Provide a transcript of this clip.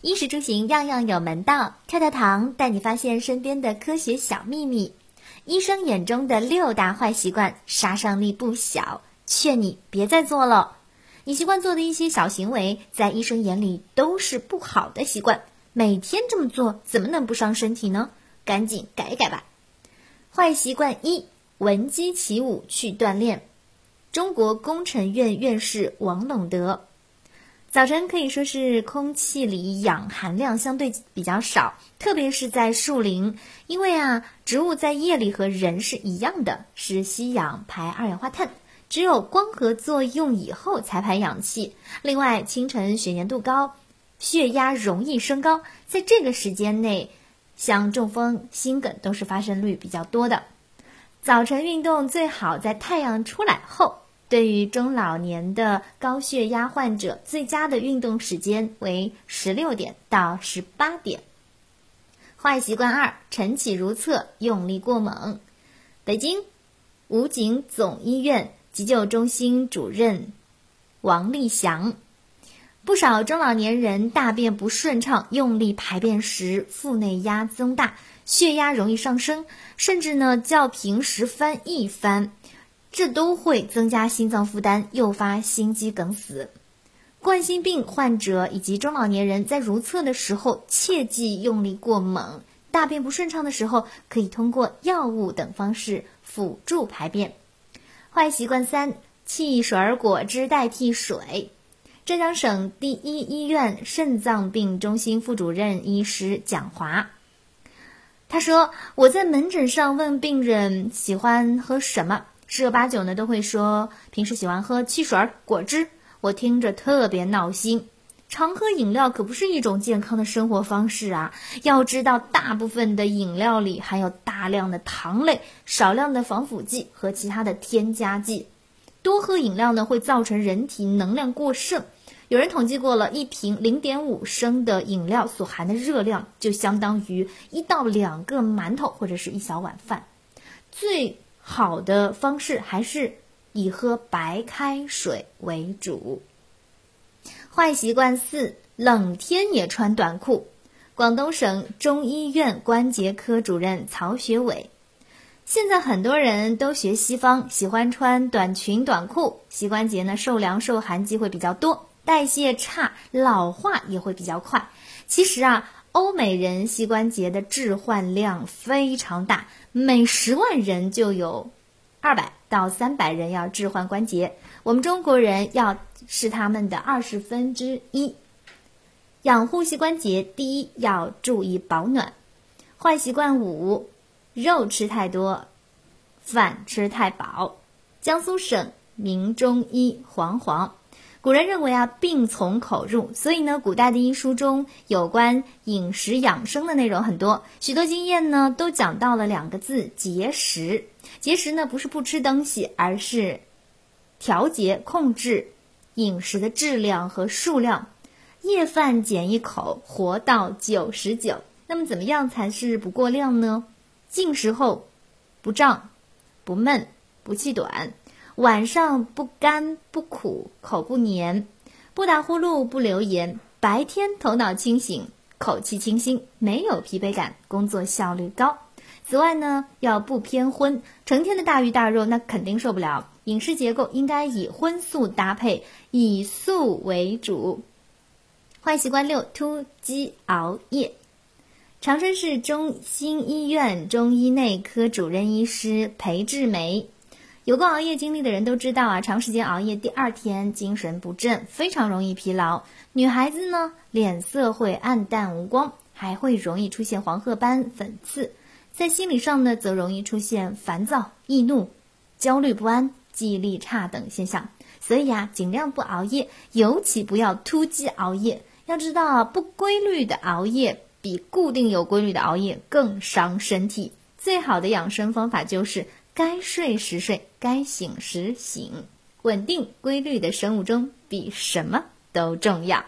衣食住行样样有门道，跳跳糖带你发现身边的科学小秘密。医生眼中的六大坏习惯，杀伤力不小，劝你别再做了。你习惯做的一些小行为，在医生眼里都是不好的习惯，每天这么做怎么能不伤身体呢？赶紧改一改吧。坏习惯一：闻鸡起舞去锻炼。中国工程院院士王陇德。早晨可以说是空气里氧含量相对比较少，特别是在树林，因为啊，植物在夜里和人是一样的，是吸氧排二氧化碳，只有光合作用以后才排氧气。另外，清晨血粘度高，血压容易升高，在这个时间内，像中风、心梗都是发生率比较多的。早晨运动最好在太阳出来后。对于中老年的高血压患者，最佳的运动时间为十六点到十八点。坏习惯二：晨起如厕，用力过猛。北京武警总医院急救中心主任王立祥，不少中老年人大便不顺畅，用力排便时腹内压增大，血压容易上升，甚至呢较平时翻一番。这都会增加心脏负担，诱发心肌梗死。冠心病患者以及中老年人在如厕的时候，切忌用力过猛。大便不顺畅的时候，可以通过药物等方式辅助排便。坏习惯三：汽水果汁代替水。浙江省第一医院肾脏病中心副主任医师蒋华，他说：“我在门诊上问病人喜欢喝什么。”十有八九呢都会说平时喜欢喝汽水、果汁，我听着特别闹心。常喝饮料可不是一种健康的生活方式啊！要知道，大部分的饮料里含有大量的糖类、少量的防腐剂和其他的添加剂。多喝饮料呢会造成人体能量过剩。有人统计过了，一瓶零点五升的饮料所含的热量就相当于一到两个馒头或者是一小碗饭。最好的方式还是以喝白开水为主。坏习惯四：冷天也穿短裤。广东省中医院关节科主任曹学伟，现在很多人都学西方，喜欢穿短裙短裤，膝关节呢受凉受寒机会比较多，代谢差，老化也会比较快。其实啊。欧美人膝关节的置换量非常大，每十万人就有二百到三百人要置换关节。我们中国人要是他们的二十分之一。养护膝关节，第一要注意保暖。坏习惯五：肉吃太多，饭吃太饱。江苏省名中医黄黄。古人认为啊，病从口入，所以呢，古代的医书中有关饮食养生的内容很多，许多经验呢都讲到了两个字：节食。节食呢不是不吃东西，而是调节控制饮食的质量和数量。夜饭减一口，活到九十九。那么怎么样才是不过量呢？进食后不胀、不闷、不气短。晚上不干不苦，口不黏，不打呼噜不流言，白天头脑清醒，口气清新，没有疲惫感，工作效率高。此外呢，要不偏荤，成天的大鱼大肉那肯定受不了。饮食结构应该以荤素搭配，以素为主。坏习惯六：突击熬夜。长春市中心医院中医内科主任医师裴志梅。有过熬夜经历的人都知道啊，长时间熬夜，第二天精神不振，非常容易疲劳。女孩子呢，脸色会暗淡无光，还会容易出现黄褐斑、粉刺。在心理上呢，则容易出现烦躁、易怒、焦虑不安、记忆力差等现象。所以啊，尽量不熬夜，尤其不要突击熬夜。要知道，不规律的熬夜比固定有规律的熬夜更伤身体。最好的养生方法就是。该睡时睡，该醒时醒，稳定规律的生物钟比什么都重要。